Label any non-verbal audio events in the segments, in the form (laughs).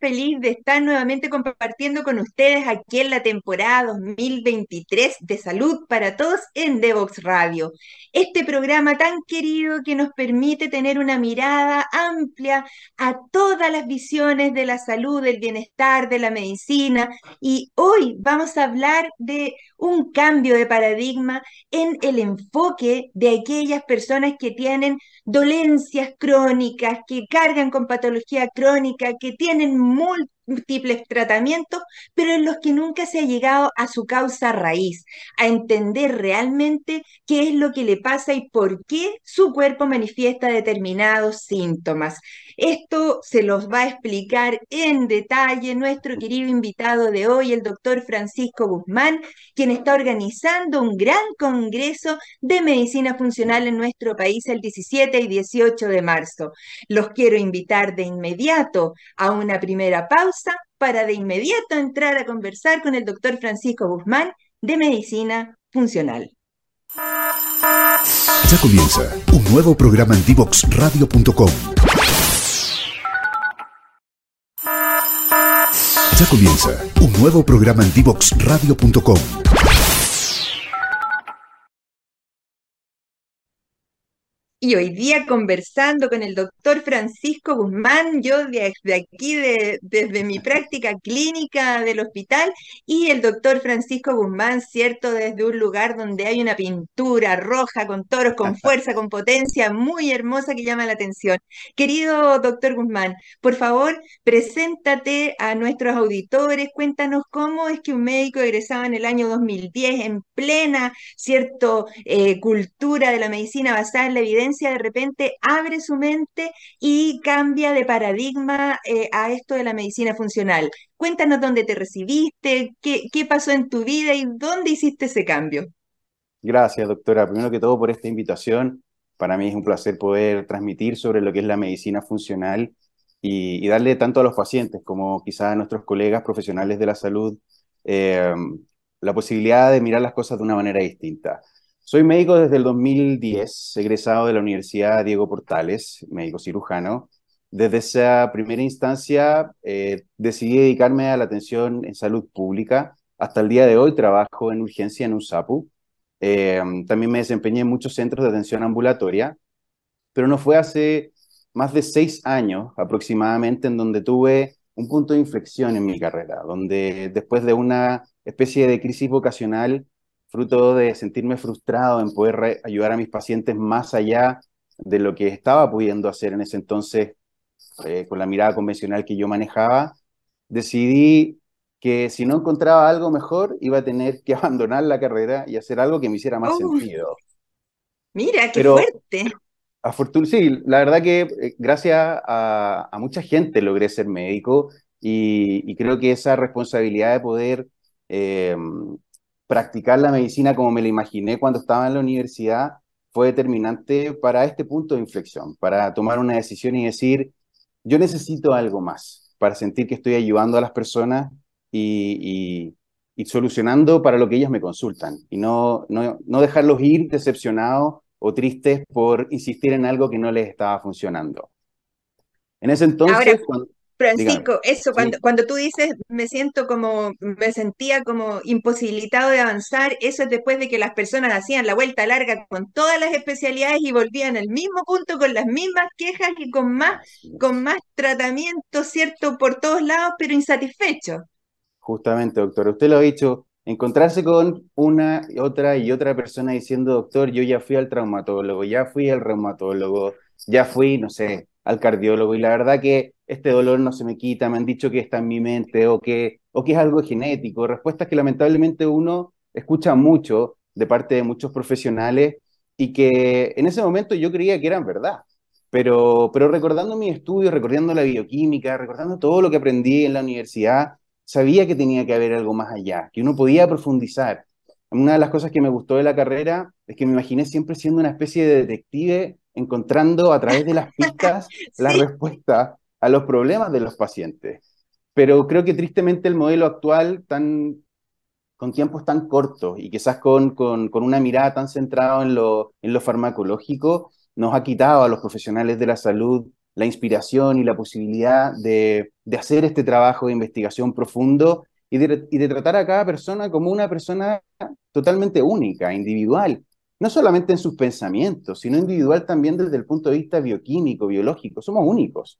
feliz de estar nuevamente compartiendo con ustedes aquí en la temporada 2023 de Salud para Todos en Devox Radio. Este programa tan querido que nos permite tener una mirada amplia a todas las visiones de la salud, del bienestar, de la medicina. Y hoy vamos a hablar de un cambio de paradigma en el enfoque de aquellas personas que tienen dolencias crónicas, que cargan con patología crónica, que tienen múltiples tratamientos, pero en los que nunca se ha llegado a su causa raíz, a entender realmente qué es lo que le pasa y por qué su cuerpo manifiesta determinados síntomas. Esto se los va a explicar en detalle nuestro querido invitado de hoy, el doctor Francisco Guzmán, quien está organizando un gran congreso de medicina funcional en nuestro país el 17 y 18 de marzo. Los quiero invitar de inmediato a una primera pausa para de inmediato entrar a conversar con el doctor Francisco Guzmán de medicina funcional. Ya comienza un nuevo programa en divoxradio.com Ya comienza un nuevo programa en divoxradio.com. Y hoy día conversando con el doctor Francisco Guzmán, yo desde aquí, de, desde mi práctica clínica del hospital, y el doctor Francisco Guzmán, cierto, desde un lugar donde hay una pintura roja con toros, con fuerza, con potencia, muy hermosa que llama la atención. Querido doctor Guzmán, por favor, preséntate a nuestros auditores, cuéntanos cómo es que un médico egresado en el año 2010, en plena, cierto, eh, cultura de la medicina basada en la evidencia, de repente abre su mente y cambia de paradigma eh, a esto de la medicina funcional. Cuéntanos dónde te recibiste, qué, qué pasó en tu vida y dónde hiciste ese cambio. Gracias, doctora. Primero que todo por esta invitación. Para mí es un placer poder transmitir sobre lo que es la medicina funcional y, darle tanto a los pacientes como quizás a nuestros colegas profesionales de la salud eh, la posibilidad de mirar las cosas de una manera distinta. Soy médico desde el 2010, egresado de la Universidad Diego Portales, médico cirujano. Desde esa primera instancia eh, decidí dedicarme a la atención en salud pública. Hasta el día de hoy trabajo en urgencia en USAPU. Eh, también me desempeñé en muchos centros de atención ambulatoria, pero no fue hace más de seis años aproximadamente en donde tuve un punto de inflexión en mi carrera, donde después de una especie de crisis vocacional fruto de sentirme frustrado en poder ayudar a mis pacientes más allá de lo que estaba pudiendo hacer en ese entonces eh, con la mirada convencional que yo manejaba, decidí que si no encontraba algo mejor, iba a tener que (laughs) abandonar la carrera y hacer algo que me hiciera más sentido. Mira, qué fuerte. sí, la verdad que eh, gracias a, mucha gente logré ser médico y, creo que esa responsabilidad de poder eh, practicar la medicina como me la imaginé cuando estaba en la universidad fue determinante para este punto de inflexión, para tomar una decisión y decir, yo necesito algo más para sentir que estoy ayudando a las personas y, solucionando para lo que ellas me consultan y no, no, dejarlos ir decepcionados o tristes por insistir en algo que no les estaba funcionando. En ese entonces, Francisco, eso, cuando, cuando tú dices, me siento como, me sentía como imposibilitado de avanzar, eso es después de que las personas hacían la vuelta larga con todas las especialidades y volvían al mismo punto con las mismas quejas y con más, con más tratamiento, ¿cierto? Por todos lados, pero insatisfechos. Justamente, doctor, usted lo ha dicho, encontrarse con una, otra y otra persona diciendo, doctor, yo ya fui al traumatólogo, ya fui al reumatólogo, ya fui, no sé, al cardiólogo y la verdad que este dolor no se me quita, me han dicho que está en mi mente o que, o que es algo genético, respuestas que lamentablemente uno escucha mucho de parte de muchos profesionales y que en ese momento yo creía que eran verdad. Pero, pero recordando mi estudio, recordando la bioquímica, recordando todo lo que aprendí en la universidad, sabía que tenía que haber algo más allá, que uno podía profundizar. Una de las cosas que me gustó de la carrera es que me imaginé siempre siendo una especie de detective encontrando a través de las (laughs) pistas la respuesta a los problemas de los pacientes. Pero creo que tristemente el modelo actual, tan, con tiempos tan cortos y quizás con, con, con una mirada tan centrada en lo, en lo farmacológico, nos ha quitado a los profesionales de la salud la inspiración y la posibilidad de, hacer este trabajo de investigación profundo y de, tratar a cada persona como una persona totalmente única, individual, no solamente en sus pensamientos, sino individual también desde el punto de vista bioquímico, biológico. Somos únicos.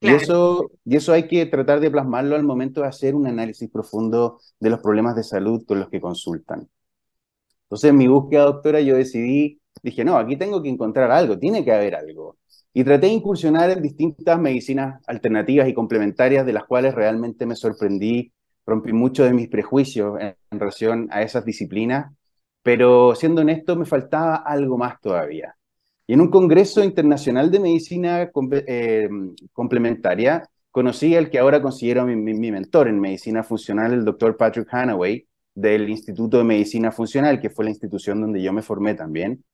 Y, eso, y eso hay que tratar de plasmarlo al momento de hacer un análisis profundo de los problemas de salud con los que consultan. Entonces, en mi búsqueda, doctora, yo decidí, dije, no, aquí tengo que encontrar algo, tiene que haber algo. Y traté de incursionar en distintas medicinas alternativas y complementarias, de las cuales realmente me sorprendí, rompí muchos de mis prejuicios en, relación a esas disciplinas, pero siendo honesto, me faltaba algo más todavía. Y en un congreso internacional de medicina eh, complementaria, conocí al que ahora considero mi, mi, mentor en medicina funcional, el doctor Patrick Hanaway, del Instituto de Medicina Funcional, que fue la institución donde yo me formé también.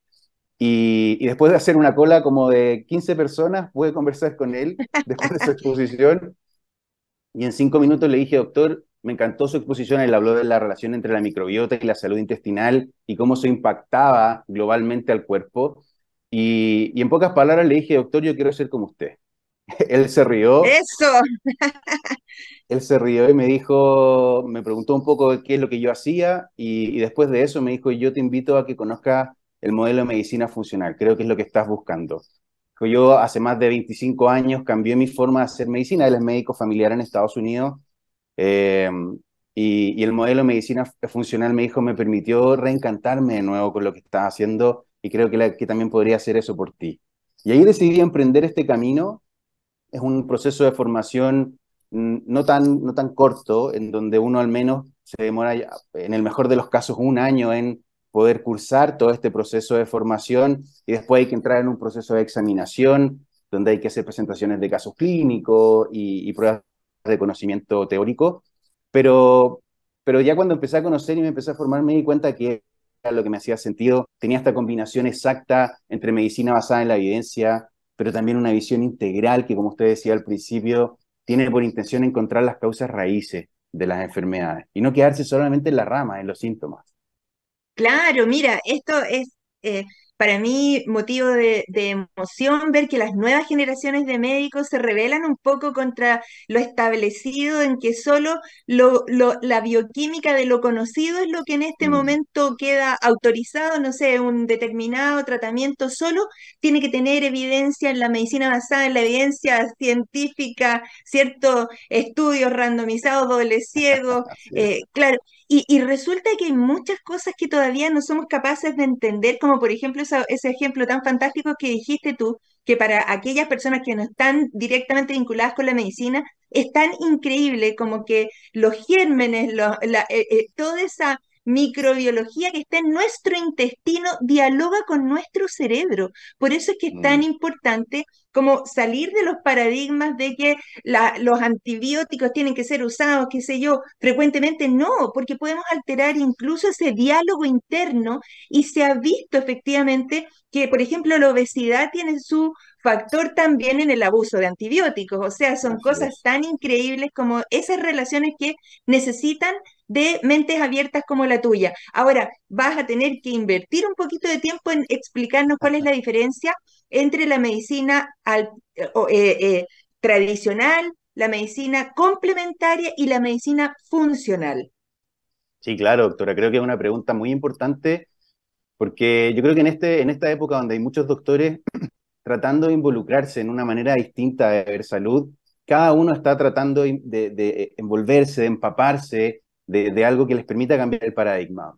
Y, después de hacer una cola como de 15 personas, pude conversar con él (laughs) después de su exposición. Y en cinco minutos le dije, doctor, me encantó su exposición. Él habló de la relación entre la microbiota y la salud intestinal y cómo eso impactaba globalmente al cuerpo. Y, y en pocas palabras le dije, doctor, yo quiero ser como usted. (laughs) él se rió. Eso. (laughs) él se rió y me dijo, me preguntó un poco qué es lo que yo hacía y, y después de eso me dijo, yo te invito a que conozcas el modelo de medicina funcional. Creo que es lo que estás buscando. Yo hace más de 25 años cambié mi forma de hacer medicina. Él es médico familiar en Estados Unidos. Eh, y, el modelo de medicina funcional me dijo, me permitió reencantarme de nuevo con lo que estás haciendo y creo que, que también podría hacer eso por ti. Y ahí decidí emprender este camino. Es un proceso de formación mm, no tan, no tan corto, en donde uno al menos se demora, en el mejor de los casos, un año en poder cursar todo este proceso de formación y después hay que entrar en un proceso de examinación donde hay que hacer presentaciones de casos clínicos y, pruebas de conocimiento teórico, pero, pero ya cuando empecé a conocer y me empecé a formar me di cuenta que era lo que me hacía sentido, tenía esta combinación exacta entre medicina basada en la evidencia, pero también una visión integral que, como usted decía al principio, tiene por intención encontrar las causas raíces de las enfermedades y no quedarse solamente en la rama, en los síntomas. Claro, mira, esto es eh, para mí motivo de, emoción ver que las nuevas generaciones de médicos se rebelan un poco contra lo establecido en que solo lo, la bioquímica de lo conocido es lo que en este mm. momento queda autorizado, no sé, un determinado tratamiento solo tiene que tener evidencia en la medicina basada en la evidencia científica, ciertos estudios randomizados, doble ciego, (laughs) eh, claro. Y, resulta que hay muchas cosas que todavía no somos capaces de entender, como por ejemplo ese ejemplo tan fantástico que dijiste tú, que para aquellas personas que no están directamente vinculadas con la medicina, es tan increíble como que los gérmenes, la, eh, eh, toda esa microbiología que está en nuestro intestino dialoga con nuestro cerebro. Por eso es que es tan mm. importante como salir de los paradigmas de que los antibióticos tienen que ser usados, qué sé yo, frecuentemente no, porque podemos alterar incluso ese diálogo interno y se ha visto efectivamente que, por ejemplo, la obesidad tiene su factor también en el abuso de antibióticos, o sea, son cosas tan increíbles como esas relaciones que necesitan de mentes abiertas como la tuya. Ahora, vas a tener que invertir un poquito de tiempo en explicarnos cuál es la diferencia entre la medicina eh, eh, tradicional, la medicina complementaria y la medicina funcional. Sí, claro, doctora, creo que es una pregunta muy importante porque yo creo que en, este, en esta época donde hay muchos doctores (clears throat) tratando de involucrarse en una manera distinta de ver salud, cada uno está tratando de, de envolverse, de empaparse de, algo que les permita cambiar el paradigma.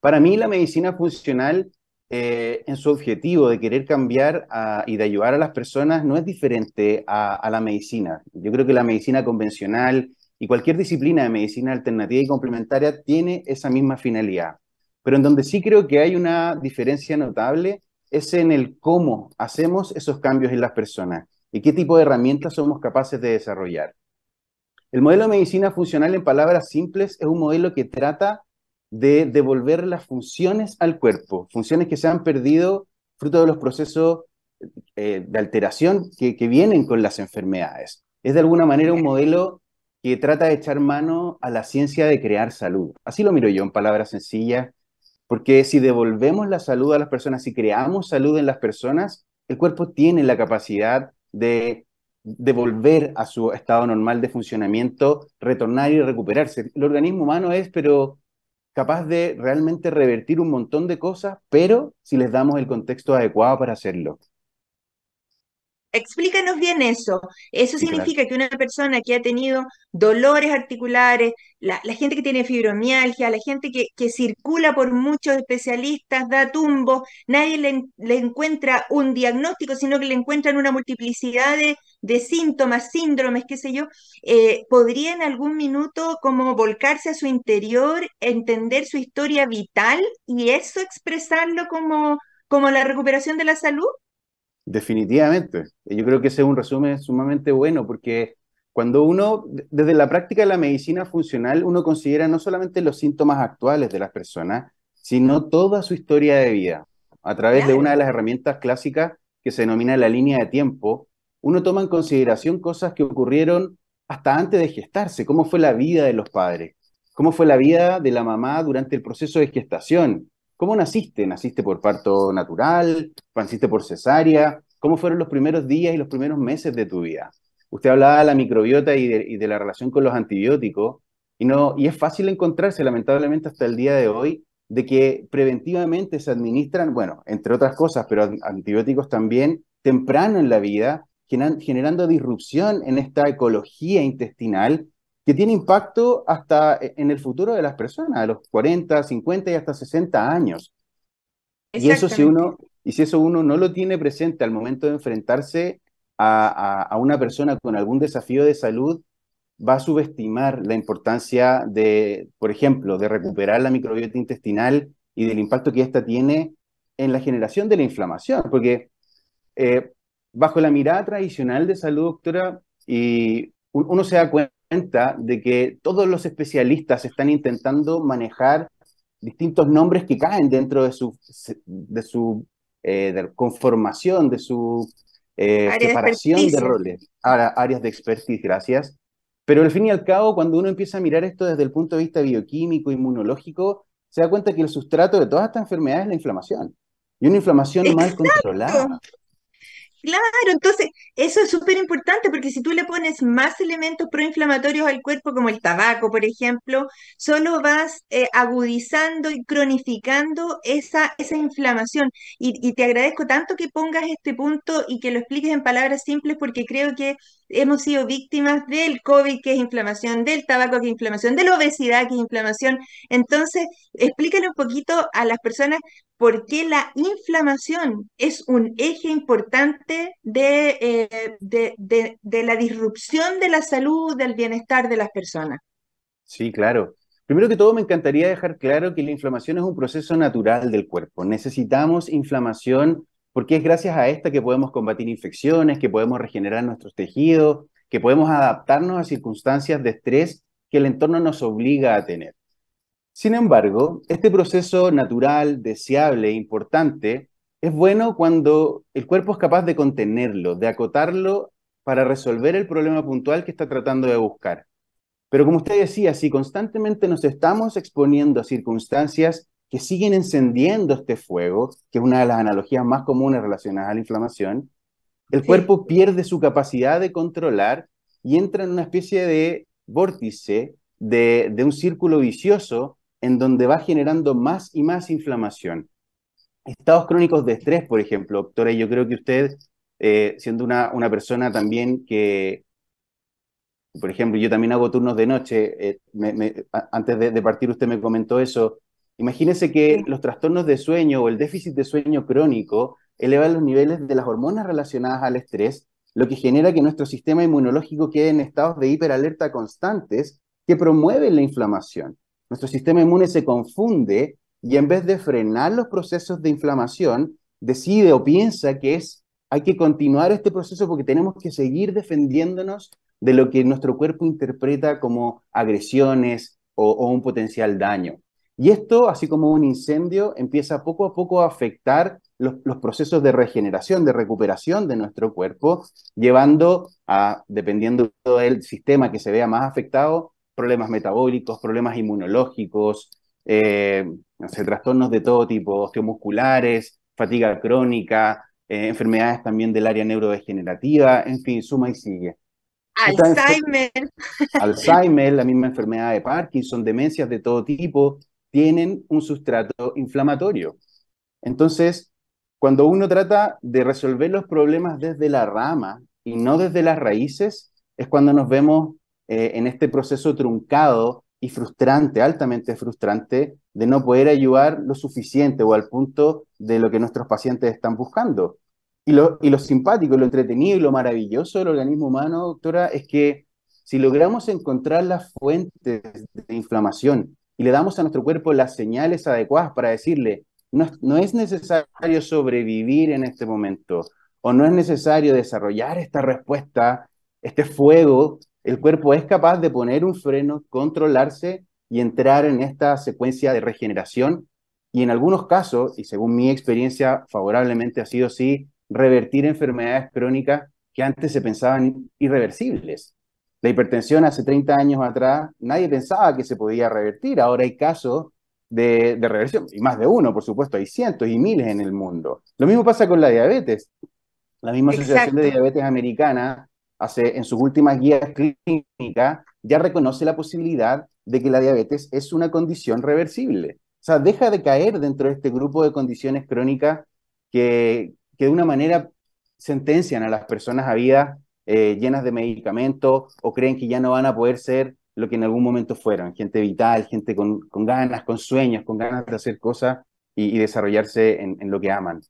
Para mí la medicina funcional eh, en su objetivo de querer cambiar y de ayudar a las personas no es diferente a, la medicina. Yo creo que la medicina convencional y cualquier disciplina de medicina alternativa y complementaria tiene esa misma finalidad. Pero en donde sí creo que hay una diferencia notable es en el cómo hacemos esos cambios en las personas y qué tipo de herramientas somos capaces de desarrollar. El modelo de medicina funcional, en palabras simples, es un modelo que trata de devolver las funciones al cuerpo, funciones que se han perdido fruto de los procesos eh, de alteración que, vienen con las enfermedades. Es de alguna manera un modelo que trata de echar mano a la ciencia de crear salud. Así lo miro yo en palabras sencillas, porque si devolvemos la salud a las personas, si creamos salud en las personas, el cuerpo tiene la capacidad de, de volver a su estado normal de funcionamiento, retornar y recuperarse. El organismo humano es, pero capaz de realmente revertir un montón de cosas, pero si les damos el contexto adecuado para hacerlo. Explícanos bien eso. Eso significa que una persona que ha tenido dolores articulares, la, gente que tiene fibromialgia, la gente que, que, circula por muchos especialistas, da tumbo, nadie le, encuentra un diagnóstico, sino que le encuentran una multiplicidad de, síntomas, síndromes, qué sé yo, eh, podría en algún minuto como volcarse a su interior, entender su historia vital y eso expresarlo como, como la recuperación de la salud. Definitivamente. Yo creo que ese es un resumen sumamente bueno porque cuando uno, desde la práctica de la medicina funcional, uno considera no solamente los síntomas actuales de las personas, sino toda su historia de vida. A través de una de las herramientas clásicas que se denomina la línea de tiempo, uno toma en consideración cosas que ocurrieron hasta antes de gestarse, cómo fue la vida de los padres, cómo fue la vida de la mamá durante el proceso de gestación, ¿Cómo naciste? ¿Naciste por parto natural? ¿Naciste por cesárea? ¿Cómo fueron los primeros días y los primeros meses de tu vida? Usted hablaba de la microbiota y de, la relación con los antibióticos, y, no, y es fácil encontrarse, lamentablemente, hasta el día de hoy, de que preventivamente se administran, bueno, entre otras cosas, pero antibióticos también, temprano en la vida, generando disrupción en esta ecología intestinal que tiene impacto hasta e, en el futuro de las personas, a los 40, 50 y hasta 60 años. Y eso si uno, y si eso uno no lo tiene presente al momento de enfrentarse a, a, una persona con algún desafío de salud, va a subestimar la importancia de, por ejemplo, de recuperar la microbiota intestinal y del impacto que ésta tiene en la generación de la inflamación, porque eh, bajo la mirada tradicional de salud, doctora, y uno se da cuenta de que todos los especialistas están intentando manejar distintos nombres que caen dentro de su, de su eh, conformación, de su eh, separación de, roles, Ahora, áreas de expertise, gracias. Pero al fin y al cabo, cuando uno empieza a mirar esto desde el punto de vista bioquímico, inmunológico, se da cuenta que el sustrato de todas estas enfermedades es la inflamación. Y una inflamación mal controlada. Claro, entonces eso es súper importante porque si tú le pones más elementos proinflamatorios al cuerpo, como el tabaco, por ejemplo, solo vas eh, agudizando y cronificando esa, esa inflamación. Y, y, te agradezco tanto que pongas este punto y que lo expliques en palabras simples porque creo que hemos sido víctimas del COVID, que es inflamación, del tabaco, que es inflamación, de la obesidad, que es inflamación. Entonces, explícale un poquito a las personas por qué la inflamación es un eje importante de, eh, de, la disrupción de la salud, del bienestar de las personas. Sí, claro. Primero que todo, me encantaría dejar claro que la inflamación es un proceso natural del cuerpo. Necesitamos inflamación porque es gracias a esta que podemos combatir infecciones, que podemos regenerar nuestros tejidos, que podemos adaptarnos a circunstancias de estrés que el entorno nos obliga a tener. Sin embargo, este proceso natural, deseable e importante es bueno cuando el cuerpo es capaz de contenerlo, de acotarlo para resolver el problema puntual que está tratando de buscar. Pero como usted decía, si constantemente nos estamos exponiendo a circunstancias que siguen encendiendo este fuego, que es una de las analogías más comunes relacionadas a la inflamación, el cuerpo pierde su capacidad de controlar y entra en una especie de vórtice, de, un círculo vicioso en donde va generando más y más inflamación. Estados crónicos de estrés, por ejemplo, doctora, yo creo que usted, eh, siendo una, una persona también que, por ejemplo, yo también hago turnos de noche, eh, antes de, partir usted me comentó eso, Imagínese que los trastornos de sueño o el déficit de sueño crónico elevan los niveles de las hormonas relacionadas al estrés, lo que genera que nuestro sistema inmunológico quede en estados de hiperalerta constantes que promueven la inflamación. Nuestro sistema inmune se confunde y en vez de frenar los procesos de inflamación, decide o piensa que es hay que continuar este proceso porque tenemos que seguir defendiéndonos de lo que nuestro cuerpo interpreta como agresiones o un potencial daño. Y esto, así como un incendio, empieza poco a poco a afectar los, procesos de regeneración, de recuperación de nuestro cuerpo, llevando a, dependiendo del sistema que se vea más afectado, problemas metabólicos, problemas inmunológicos, eh, trastornos de todo tipo, osteomusculares, fatiga crónica, eh, enfermedades también del área neurodegenerativa, en fin, suma y sigue. Alzheimer. Alzheimer, la misma enfermedad de Parkinson, demencias de todo tipo, tienen un sustrato inflamatorio. Entonces, cuando uno trata de resolver los problemas desde la rama y no desde las raíces, es cuando nos vemos eh, en este proceso truncado y frustrante, altamente frustrante, de no poder ayudar lo suficiente o al punto de lo que nuestros pacientes están buscando. Y lo, y lo simpático, lo entretenido y lo maravilloso del organismo humano, doctora, es que si logramos encontrar las fuentes de inflamación y le damos a nuestro cuerpo las señales adecuadas para decirle, no, no es necesario sobrevivir en este momento, o no es necesario desarrollar esta respuesta, este fuego, el cuerpo es capaz de poner un freno, controlarse y entrar en esta secuencia de regeneración. Y en algunos casos, y según mi experiencia favorablemente ha sido así, revertir enfermedades crónicas que antes se pensaban irreversibles. La hipertensión hace 30 años atrás nadie pensaba que se podía revertir, ahora hay casos de, reversión, y más de uno, por supuesto, hay cientos y miles en el mundo. Lo mismo pasa con la diabetes. La misma Asociación de Diabetes Americana, hace, en sus últimas guías clínicas, ya reconoce la posibilidad de que la diabetes es una condición reversible. O sea, deja de caer dentro de este grupo de condiciones crónicas que, que de una manera sentencian a las personas a vidas eh, llenas de medicamentos o creen que ya no van a poder ser lo que en algún momento fueron, gente vital, gente con, con ganas, con sueños, con ganas de hacer cosas y, desarrollarse en, en, lo que aman.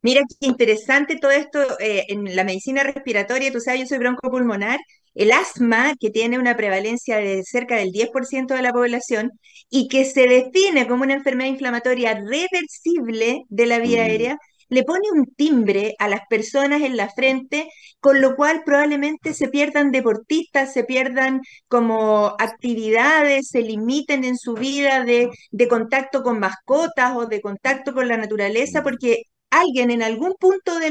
Mira qué interesante todo esto eh, en la medicina respiratoria, tú sabes, yo soy broncopulmonar, el asma, que tiene una prevalencia de cerca del 10% de la población y que se define como una enfermedad inflamatoria reversible de la vía mm. aérea, le pone un timbre a las personas en la frente, con lo cual probablemente se pierdan deportistas, se pierdan como actividades, se limiten en su vida de, contacto con mascotas o de contacto con la naturaleza, porque alguien en algún punto de,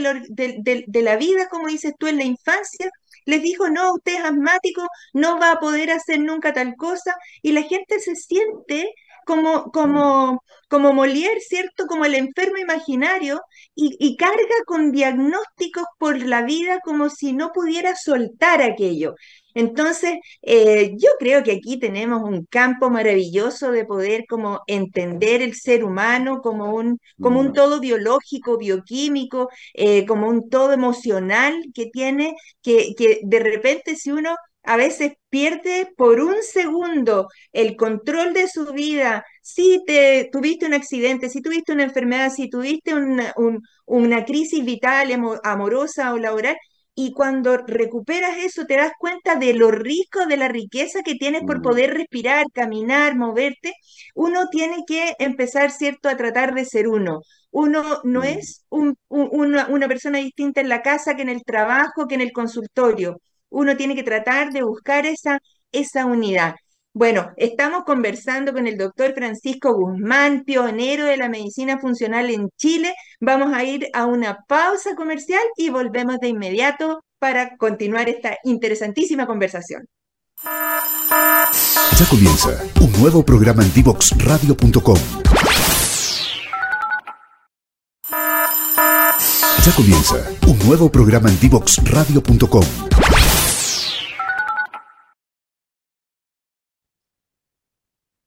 de, la vida, como dices tú, en la infancia, les dijo, no, usted es asmático, no va a poder hacer nunca tal cosa, y la gente se siente como, como, como Molière, ¿cierto? Como el enfermo imaginario y, carga con diagnósticos por la vida como si no pudiera soltar aquello. Entonces, eh, yo creo que aquí tenemos un campo maravilloso de poder como entender el ser humano como un, como un todo biológico, bioquímico, eh, como un todo emocional que tiene, que, que de repente si uno a veces pierde por un segundo el control de su vida, si te tuviste un accidente, si tuviste una enfermedad, si tuviste una, una crisis vital, amorosa o laboral, y cuando recuperas eso te das cuenta de lo rico, de la riqueza que tienes por mm. poder respirar, caminar, moverte, uno tiene que empezar, ¿cierto?, a tratar de ser uno. Uno no mm. es una, una persona distinta en la casa que en el trabajo, que en el consultorio uno tiene que tratar de buscar esa, esa unidad. Bueno, estamos conversando con el doctor Francisco Guzmán, pionero de la medicina funcional en Chile. Vamos a ir a una pausa comercial y volvemos de inmediato para continuar esta interesantísima conversación. Ya comienza un nuevo programa en divoxradio.com. Ya comienza un nuevo programa en divoxradio.com.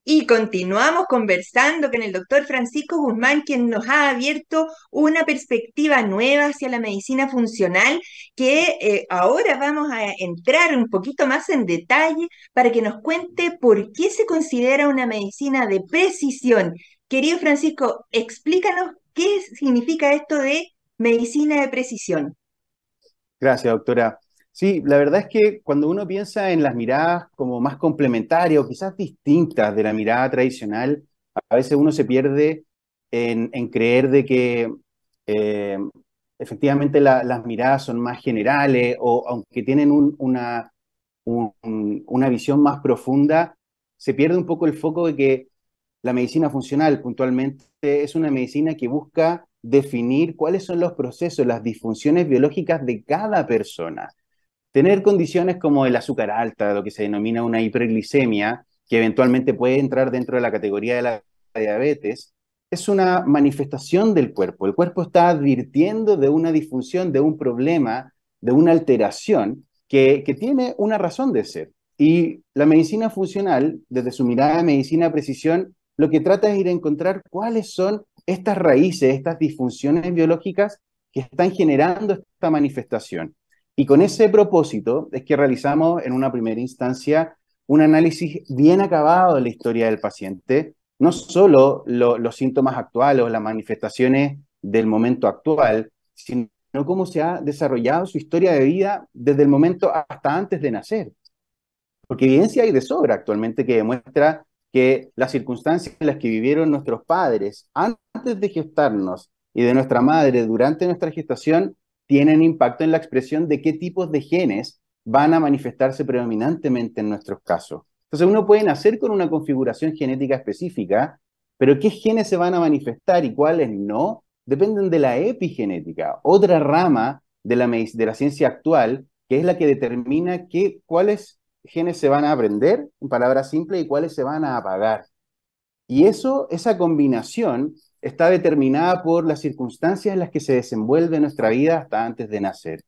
Y continuamos conversando con el doctor Francisco Guzmán, quien nos ha abierto una perspectiva nueva hacia la medicina funcional, que eh, ahora vamos a entrar un poquito más en detalle para que nos cuente por qué se considera una medicina de precisión. Querido Francisco, explícanos qué significa esto de medicina de precisión. Gracias, doctora. Sí, la verdad es que cuando uno piensa en las miradas como más complementarias o quizás distintas de la mirada tradicional, a veces uno se pierde en, creer de que eh, efectivamente las miradas son más generales o aunque tienen una, una visión más profunda, se pierde un poco el foco de que la medicina funcional puntualmente es una medicina que busca definir cuáles son los procesos, las disfunciones biológicas de cada persona Tener condiciones como el azúcar alta, lo que se denomina una hiperglicemia, que eventualmente puede entrar dentro de la categoría de la diabetes, es una manifestación del cuerpo. El cuerpo está advirtiendo de una disfunción, de un problema, de una alteración que, que tiene una razón de ser. Y la medicina funcional, desde su mirada de medicina precisión, lo que trata es ir a encontrar cuáles son estas raíces, estas disfunciones biológicas que están generando esta manifestación. Y con ese propósito es que realizamos en una primera instancia un análisis bien acabado de la historia del paciente, no solo los síntomas actuales o las manifestaciones del momento actual, sino cómo se ha desarrollado su historia de vida desde el momento hasta antes de nacer. Porque evidencia hay de sobra actualmente que demuestra que las circunstancias en las que vivieron nuestros padres antes de gestarnos y de nuestra madre durante nuestra gestación tienen impacto en la expresión de qué tipos de genes van a manifestarse predominantemente en nuestros casos. Entonces uno puede nacer con una configuración genética específica, pero qué genes se van a manifestar y cuáles no, dependen de la epigenética, otra rama de la, ciencia actual, que es la que determina qué, cuáles genes se van a aprender, en palabras simples, y cuáles se van a apagar. Y eso, esa combinación está determinada por las circunstancias en las que se desenvuelve nuestra vida hasta antes de nacer.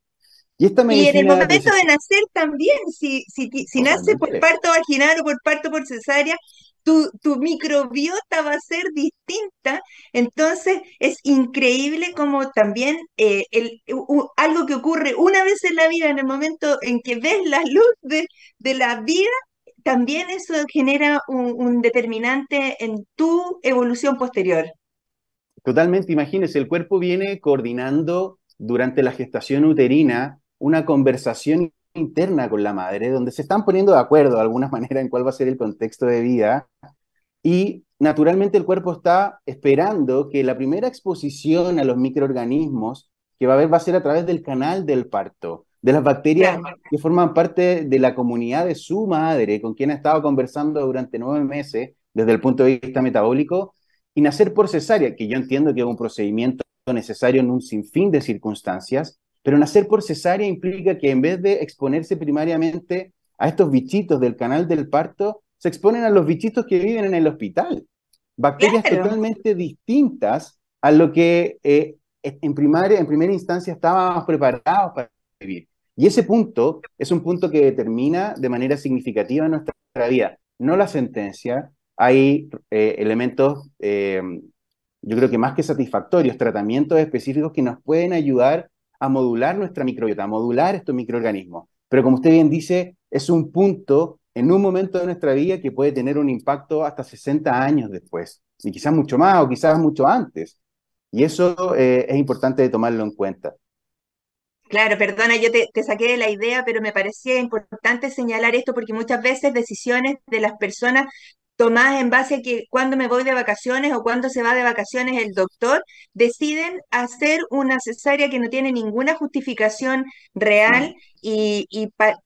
Y, esta en el momento de nacer también, si, si, si nace por parto vaginal o por parto por cesárea, tu, tu, microbiota va a ser distinta. Entonces es increíble como también eh, el, algo que ocurre una vez en la vida, en el momento en que ves la luz de, de la vida, también eso genera un, un determinante en tu evolución posterior. Totalmente, imagínese, el cuerpo viene coordinando durante la gestación uterina una conversación interna con la madre, donde se están poniendo de acuerdo de alguna (laughs) manera en cuál va a ser el contexto de vida. Y naturalmente el cuerpo está esperando que la primera exposición a los microorganismos que va a haber va a ser a través del canal del parto, de las bacterias que forman parte de la comunidad de su madre, con quien ha estado conversando durante nueve meses desde el punto de vista metabólico, y nacer por cesárea, que yo entiendo que es un procedimiento necesario en un sinfín de circunstancias, pero nacer por cesárea implica que en vez de exponerse primariamente a estos bichitos del canal del parto, se exponen a los bichitos que viven en el hospital. Bacterias totalmente distintas a lo que eh, en, primaria, en primera instancia estábamos preparados para vivir. Y ese punto es un punto que determina de manera significativa nuestra vida, no la sentencia. Hay eh, elementos, eh, yo creo que más que satisfactorios, tratamientos específicos que nos pueden ayudar a modular nuestra microbiota, a modular estos microorganismos. Pero como usted bien dice, es un punto en un momento de nuestra vida que puede tener un impacto hasta 60 años después, y quizás mucho más o quizás mucho antes. Y eso eh, es importante tomarlo en cuenta. Claro, perdona, yo te, te, saqué de la idea, pero me parecía importante señalar esto porque muchas veces decisiones de las personas tomadas en base a que cuando me voy de vacaciones o cuando se va de vacaciones el doctor, deciden hacer una cesárea que no tiene ninguna justificación real y,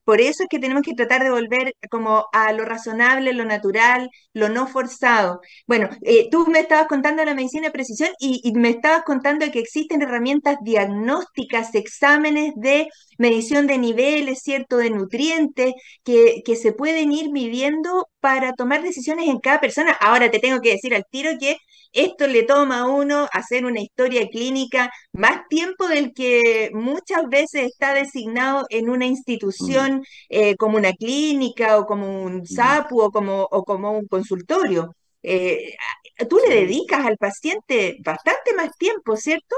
por eso es que tenemos que tratar de volver como a lo razonable, lo natural, lo no forzado. Bueno, eh, tú me estabas contando la medicina de precisión y, me estabas contando que existen herramientas diagnósticas, exámenes de medición de niveles, ¿cierto?, de nutrientes que, que se pueden ir midiendo para tomar decisiones en cada persona. Ahora te tengo que decir al tiro que esto le toma a uno hacer una historia clínica más tiempo del que muchas veces está designado en una institución eh, como una clínica o como un SAPU o como, o como un consultorio. Eh, tú le dedicas al paciente bastante más tiempo, ¿cierto?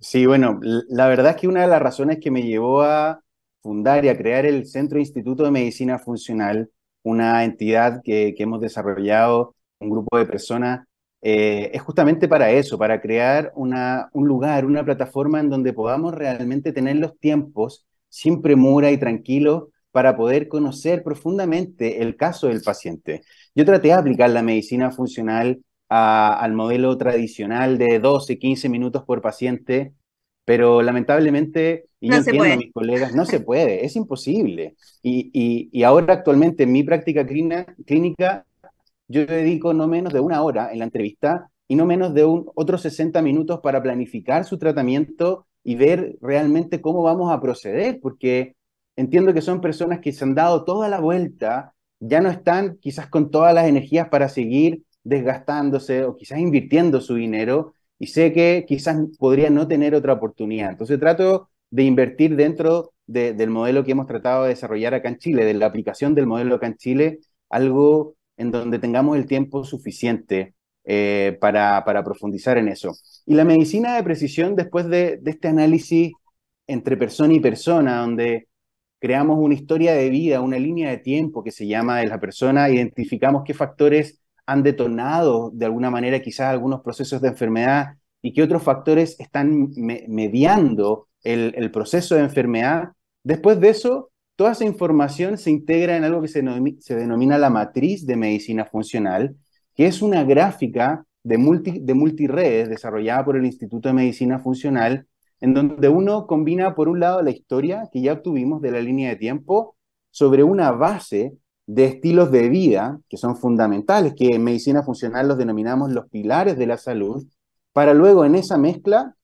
Sí, bueno, la verdad es que una de las razones que me llevó a fundar y a crear el Centro Instituto de Medicina Funcional, una entidad que, hemos desarrollado, un grupo de personas eh, es justamente para eso, para crear una, un lugar, una plataforma en donde podamos realmente tener los tiempos sin premura y tranquilos para poder conocer profundamente el caso del paciente. Yo traté de aplicar la medicina funcional al modelo tradicional de 12, 15 minutos por paciente, pero lamentablemente, y yo entiendo a mis colegas, no se puede, es imposible. Y, y, y ahora actualmente en mi práctica clínica yo dedico no menos de una hora en la entrevista y no menos de un, otros 60 minutos para planificar su tratamiento y ver realmente cómo vamos a proceder, porque entiendo que son personas que se han dado toda la vuelta, ya no están quizás con todas las energías para seguir desgastándose o quizás invirtiendo su dinero y sé que quizás podría no tener otra oportunidad. Entonces trato de invertir dentro del modelo que hemos tratado de desarrollar acá en Chile, de la aplicación del modelo acá en Chile, algo en donde tengamos el tiempo suficiente eh, para, profundizar en eso. Y la medicina de precisión, después de, de este análisis entre persona y persona, donde creamos una historia de vida, una línea de tiempo que se llama de la persona, identificamos qué factores han detonado de alguna manera quizás algunos procesos de enfermedad y qué otros factores están mediando el, proceso de enfermedad. Después de eso, toda esa información se integra en algo que se, se denomina la matriz de medicina funcional, que es una gráfica de, multi, de multiredes desarrollada por el Instituto de Medicina Funcional, en donde uno combina, por un lado, la historia que ya obtuvimos de la línea de tiempo sobre una base de estilos de vida que son fundamentales, que en medicina funcional los denominamos los pilares de la salud, para luego en esa mezcla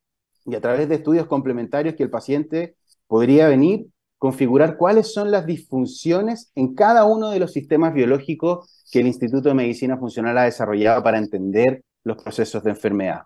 y a través de estudios complementarios que el paciente podría venir, configurar cuáles son las disfunciones en cada uno de los sistemas biológicos que el Instituto de Medicina Funcional ha desarrollado para entender los procesos de enfermedad.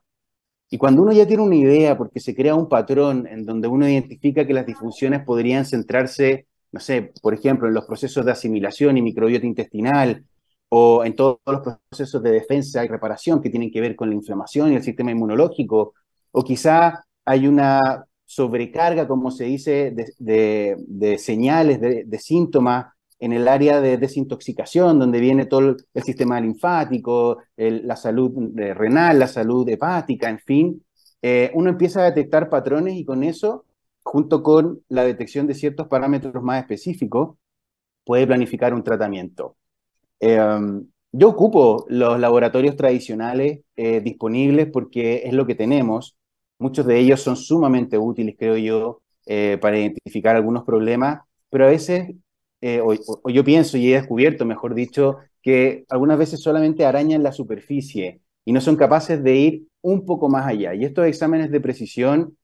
Y cuando uno ya tiene una idea, porque se crea un patrón en donde uno identifica que las disfunciones podrían centrarse no sé, por ejemplo, en los procesos de asimilación y microbiota intestinal, o en todos los procesos de defensa y reparación que tienen que ver con la inflamación y el sistema inmunológico, o quizá hay una sobrecarga, como se dice, de, señales, de, síntomas en el área de desintoxicación, donde viene todo el, sistema linfático, la salud eh, renal, la salud hepática, en fin, eh, uno empieza a detectar patrones y con eso junto con la detección de ciertos parámetros más específicos, puede planificar un tratamiento. Em, yo ocupo los laboratorios tradicionales eh, disponibles porque es lo que tenemos. Muchos de ellos son sumamente útiles, creo yo, eh, para identificar algunos problemas, pero a veces, eh, o, yo pienso y he descubierto, mejor dicho, que algunas veces solamente arañan la superficie y no son capaces de ir un poco más allá. Y estos exámenes de precisión,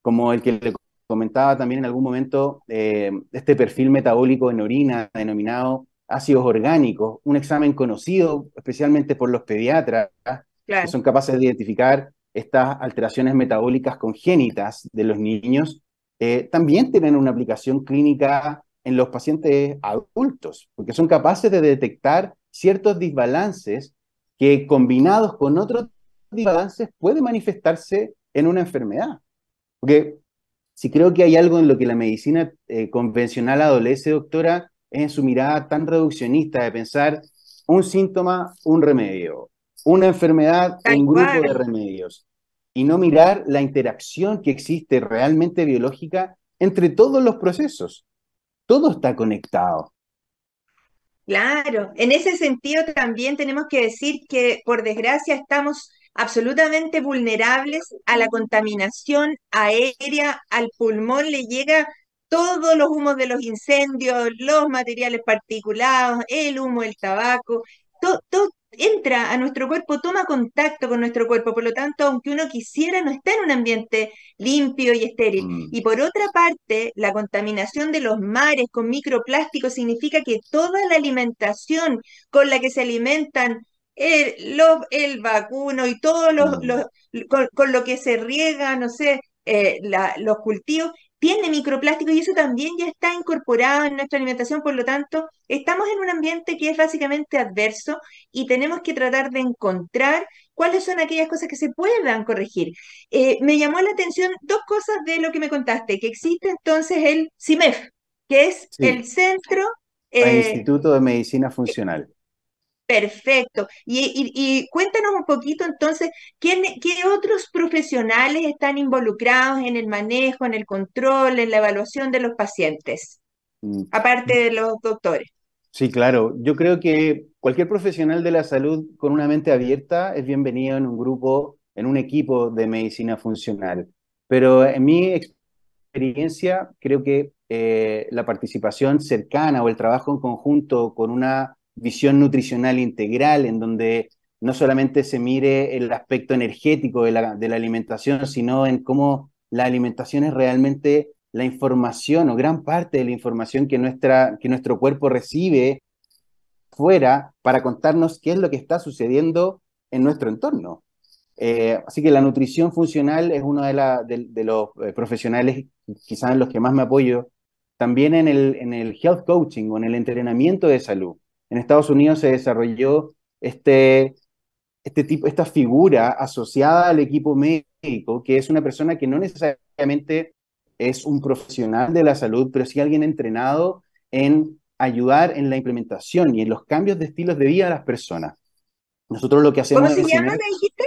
como el que le comentaba también en algún momento eh, este perfil metabólico en orina denominado ácidos orgánicos, un examen conocido especialmente por los pediatras, que son capaces de identificar estas alteraciones metabólicas congénitas de los niños, eh, también tienen una aplicación clínica en los pacientes adultos, porque son capaces de detectar ciertos desbalances que combinados con otros desbalances pueden manifestarse en una enfermedad. Porque si creo que hay algo en lo que la medicina eh, convencional adolece, doctora, es en su mirada tan reduccionista de pensar un síntoma, un remedio, una enfermedad, un grupo de remedios, y no mirar la interacción que existe realmente biológica entre todos los procesos. Todo está conectado. Claro, en ese sentido también tenemos que decir que por desgracia estamos absolutamente vulnerables a la contaminación aérea, al pulmón le llega todos los humos de los incendios, los materiales particulados, el humo del tabaco, todo, entra a nuestro cuerpo, toma contacto con nuestro cuerpo, por lo tanto, aunque uno quisiera, no está en un ambiente limpio y estéril. Mm. Y por otra parte, la contaminación de los mares con microplásticos significa que toda la alimentación con la que se alimentan el, el vacuno y todo lo, mm. con, lo que se riega, no sé, eh, los cultivos, tiene microplástico y eso también ya está incorporado en nuestra alimentación, por lo tanto, estamos en un ambiente que es básicamente adverso y tenemos que tratar de encontrar cuáles son aquellas cosas que se puedan corregir. Eh, me llamó la atención dos cosas de lo que me contaste, que existe entonces el CIMEF, que es el Centro... Eh, Instituto de Medicina Funcional. Perfecto. Y, cuéntanos un poquito entonces, ¿qué otros profesionales están involucrados en el manejo, en el control, en la evaluación de los pacientes, mm. aparte de los doctores? Sí, claro. Yo creo que cualquier profesional de la salud con una mente abierta es bienvenido en un grupo, en un equipo de medicina funcional. Pero en mi experiencia, creo que eh, la participación cercana o el trabajo en conjunto con una visión nutricional integral, en donde no solamente se mire el aspecto energético de la, de la alimentación, sino en cómo la alimentación es realmente la información o gran parte de la información que, nuestra, que nuestro cuerpo recibe afuera para contarnos qué es lo que está sucediendo en nuestro entorno. Eh, así que la nutrición funcional es uno de, de, los eh, profesionales, quizás en los que más me apoyo, también en el, en el health coaching o en el entrenamiento de salud. En Estados Unidos se desarrolló este, este tipo, esta figura asociada al equipo médico, que es una persona que no necesariamente es un profesional de la salud, pero sí alguien entrenado en ayudar en la implementación y en los cambios de estilos de vida de las personas. Nosotros lo que hacemos... ¿Cómo se llama, me dijiste?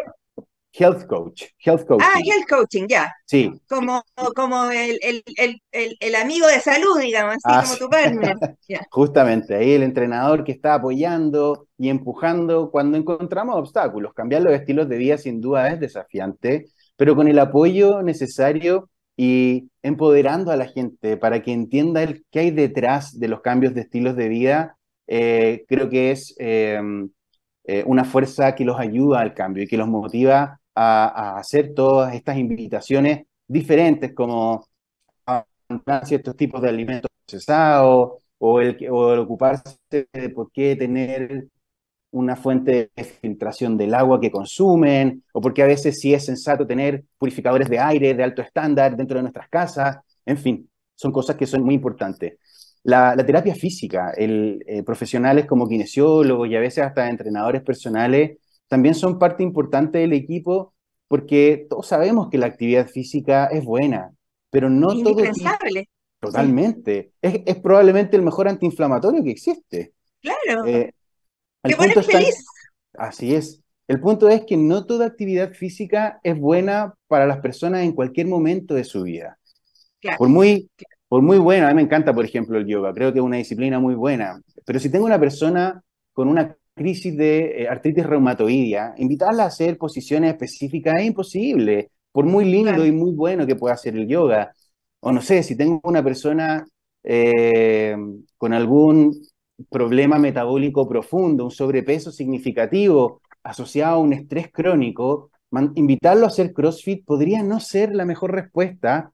Health coach, health coaching. Ah, health coaching, ya. Sí. Como, como el, el, el, el, amigo de salud, digamos, así ah, como tu partner. (laughs) Justamente, ahí el entrenador que está apoyando y empujando cuando encontramos obstáculos. Cambiar los estilos de vida sin duda es desafiante, pero con el apoyo necesario y empoderando a la gente para que entienda el, qué hay detrás de los cambios de estilos de vida, eh, creo que es em, eh, una fuerza que los ayuda al cambio y que los motiva a, hacer todas estas invitaciones diferentes, como a ciertos tipos de alimentos procesados, o el, o el ocuparse de por qué tener una fuente de filtración del agua que consumen, o porque a veces sí es sensato tener purificadores de aire de alto estándar dentro de nuestras casas, en fin, son cosas que son muy importantes. La, terapia física, el, eh, profesionales como kinesiólogos y a veces hasta entrenadores personales también son parte importante del equipo porque todos sabemos que la actividad física es buena, pero no todo... Totalmente. Es, es, probablemente el mejor antiinflamatorio que existe. Claro. Eh, ¡Qué bueno feliz! Así es. El punto es que no toda actividad física es buena para las personas en cualquier momento de su vida. Claro. Por muy, por muy buena, a mí me encanta, por ejemplo, el yoga, creo que es una disciplina muy buena, pero si tengo una persona con una crisis de eh, artritis reumatoidea, invitarla a hacer posiciones específicas es imposible, por muy lindo y muy bueno que pueda hacer el yoga. O no sé, si tengo una persona eh, con algún problema metabólico profundo, un sobrepeso significativo asociado a un estrés crónico, invitarlo a hacer CrossFit podría no ser la mejor respuesta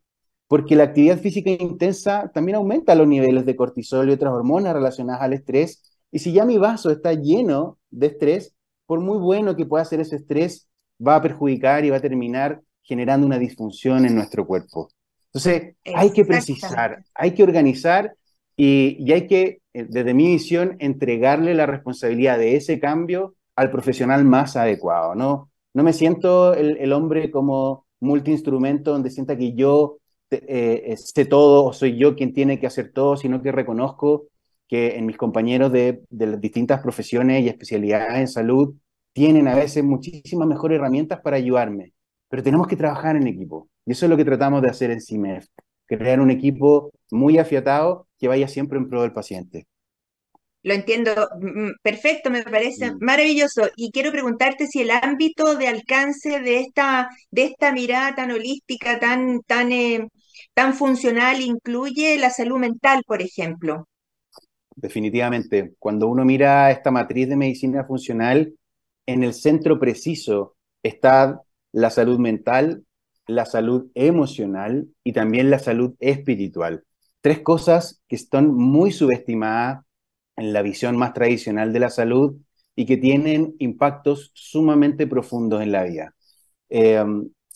porque la actividad física intensa también aumenta los niveles de cortisol y otras hormonas relacionadas al estrés y si ya mi vaso está lleno de estrés, por muy bueno que pueda ser ese estrés, va a perjudicar y va a terminar generando una disfunción en nuestro cuerpo. Entonces, hay que precisar, hay que organizar y, hay que, eh, desde mi visión, entregarle la responsabilidad de ese cambio al profesional más adecuado. No, no me siento el, hombre como multiinstrumento donde sienta que yo eh, eh, sé todo o soy yo quien tiene que hacer todo, sino que reconozco que en mis compañeros de, las distintas profesiones y especialidades en salud tienen a veces muchísimas mejores herramientas para ayudarme, pero tenemos que trabajar en equipo. Y eso es lo que tratamos de hacer en CIMEF, crear un equipo muy afiatado que vaya siempre en pro del paciente. Lo entiendo perfecto, me parece mm. maravilloso. Y quiero preguntarte si el ámbito de alcance de esta, de esta mirada tan holística, tan, tan, eh, tan funcional, incluye la salud mental, por ejemplo definitivamente. Cuando uno mira esta matriz de medicina funcional, en el centro preciso está la salud mental, la salud emocional y también la salud espiritual. Tres cosas que están muy subestimadas en la visión más tradicional de la salud y que tienen impactos sumamente profundos en la vida. Eh,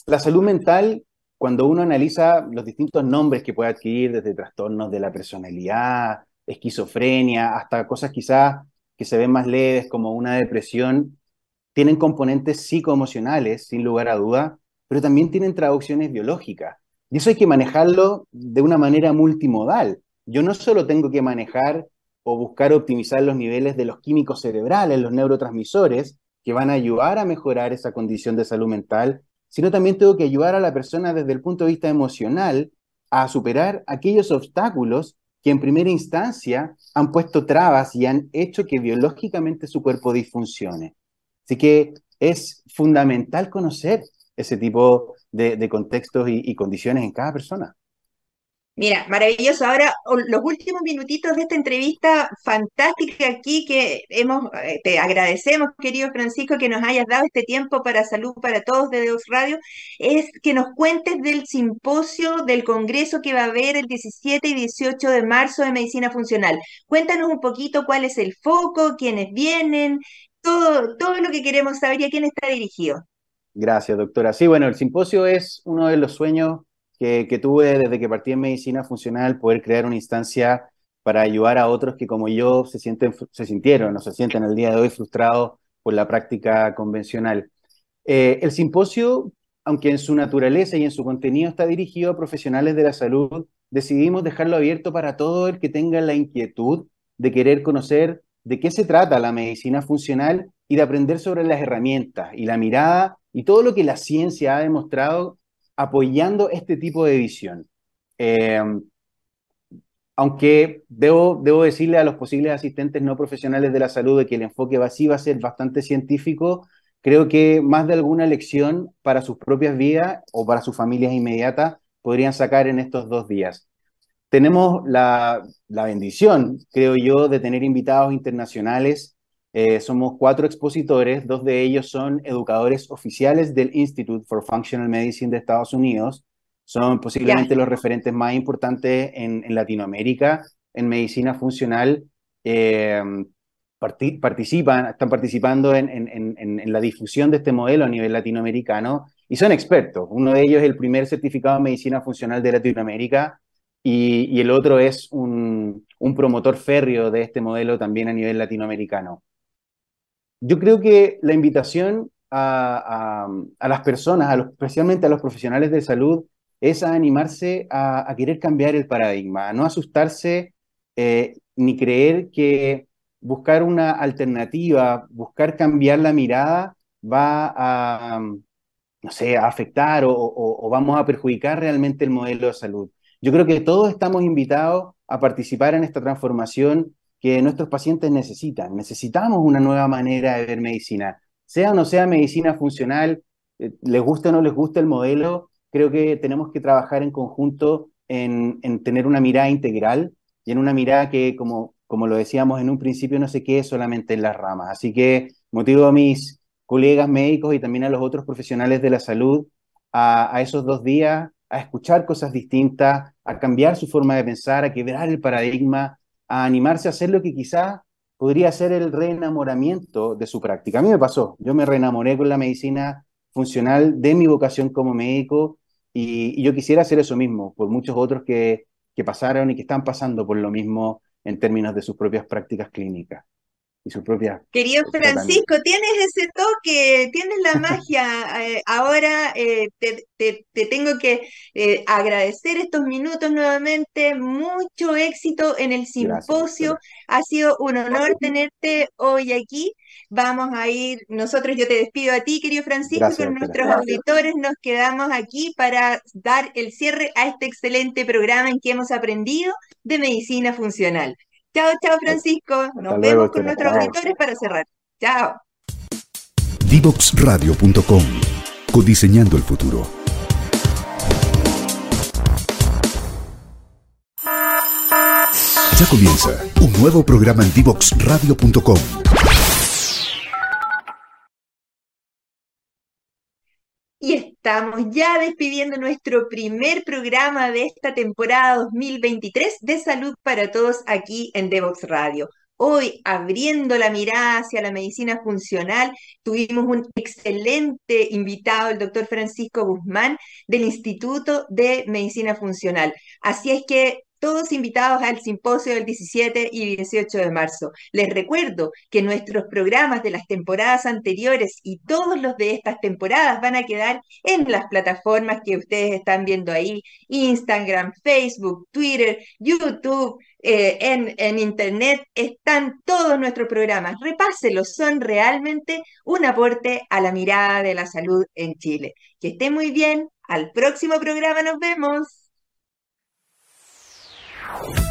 la salud mental, cuando uno analiza los distintos nombres que puede adquirir, desde trastornos de la personalidad, esquizofrenia, hasta cosas quizás que se ven más leves como una depresión, tienen componentes psicoemocionales, sin lugar a duda, pero también tienen traducciones biológicas. Y eso hay que manejarlo de una manera multimodal. Yo no solo tengo que manejar o buscar optimizar los niveles de los químicos cerebrales, los neurotransmisores, que van a ayudar a mejorar esa condición de salud mental, sino también tengo que ayudar a la persona desde el punto de vista emocional a superar aquellos obstáculos que en primera instancia han puesto trabas y han hecho que biológicamente su cuerpo disfuncione. Así que es fundamental conocer ese tipo de, contextos y, condiciones en cada persona. Mira, maravilloso. Ahora, los últimos minutitos de esta entrevista fantástica aquí que hemos, eh, te agradecemos, querido Francisco, que nos hayas dado este tiempo para salud para todos de Deus Radio, es que nos cuentes del simposio del Congreso que va a haber el 17 y 18 de marzo de Medicina Funcional. Cuéntanos un poquito cuál es el foco, quiénes vienen, todo, todo lo que queremos saber y a quién está dirigido. Gracias, doctora. Sí, bueno, el simposio es uno de los sueños que, tuve desde que partí en medicina funcional, poder crear una instancia para ayudar a otros que como yo se, sienten, se sintieron o se sienten el día de hoy frustrados por la práctica convencional. Eh, el simposio, aunque en su naturaleza y en su contenido está dirigido a profesionales de la salud, decidimos dejarlo abierto para todo el que tenga la inquietud de querer conocer de qué se trata la medicina funcional y de aprender sobre las herramientas y la mirada y todo lo que la ciencia ha demostrado apoyando este tipo de visión. Eh, aunque debo, debo decirle a los posibles asistentes no profesionales de la salud de que el enfoque va a ser bastante científico, creo que más de alguna lección para sus propias vidas o para sus familias inmediatas podrían sacar en estos dos días. Tenemos la, la bendición, creo yo, de tener invitados internacionales eh, somos cuatro expositores, dos de ellos son educadores oficiales del Institute for Functional Medicine de Estados Unidos. Son posiblemente los referentes más importantes en, Latinoamérica en medicina funcional. Eh, participan, están participando en, en, la difusión de este modelo a nivel latinoamericano y son expertos. Uno de ellos es el primer certificado en medicina funcional de Latinoamérica y, y el otro es un, un promotor férreo de este modelo también a nivel latinoamericano yo creo que la invitación a, las personas, especialmente a los profesionales de salud, es a animarse a, querer cambiar el paradigma, a no asustarse eh, ni creer que buscar una alternativa, buscar cambiar la mirada va a, no sé, afectar o vamos a perjudicar realmente el modelo de salud. Yo creo que todos estamos invitados a participar en esta transformación que nuestros pacientes necesitan. Necesitamos una nueva manera de ver medicina, sea o no sea medicina funcional, eh, les guste o no les guste el modelo, creo que tenemos que trabajar en conjunto en, tener una mirada integral y en una mirada que, como, como lo decíamos en un principio, no se quede solamente en las ramas. Así que motivo a mis colegas médicos y también a los otros profesionales de la salud a, a esos dos días, a escuchar cosas distintas, a cambiar su forma de pensar, a quebrar el paradigma, a animarse a hacer lo que quizás podría ser el reenamoramiento de su práctica. A mí me pasó, yo me reenamoré con la medicina funcional de mi vocación como médico y, yo quisiera hacer eso mismo por muchos otros que, que pasaron y que están pasando por lo mismo en términos de sus propias prácticas clínicas y su propia. Querido Francisco, tienes ese toque, tienes la (laughs) magia. Eh, ahora eh, te, tengo que eh, agradecer estos minutos nuevamente. Mucho éxito en el simposio. ha sido un honor tenerte hoy aquí. Vamos a ir, nosotros yo te despido a ti, querido Francisco, con nuestros auditores nos quedamos aquí para dar el cierre a este excelente programa en que hemos aprendido de medicina funcional. Chao, chao Francisco. Nos vemos con nuestros auditores para cerrar. Chao. Divoxradio.com Codiseñando el futuro. Ya comienza un nuevo programa en Divoxradio.com Y estamos ya despidiendo nuestro primer programa de esta temporada 2023 de Salud para Todos aquí en Devox Radio. Hoy, abriendo la mirada hacia la medicina funcional, tuvimos un excelente invitado, el doctor Francisco Guzmán, del Instituto de Medicina Funcional. Así es que todos invitados al simposio del 17 y 18 de marzo. Les recuerdo que nuestros programas de las temporadas anteriores y todos los de estas temporadas van a quedar en las plataformas que ustedes están viendo ahí, Instagram, Facebook, Twitter, YouTube, eh, en, Internet están todos nuestros programas. Repáselos, son realmente un aporte a la mirada de la salud en Chile. Que esté muy bien, al próximo programa nos vemos. Wow.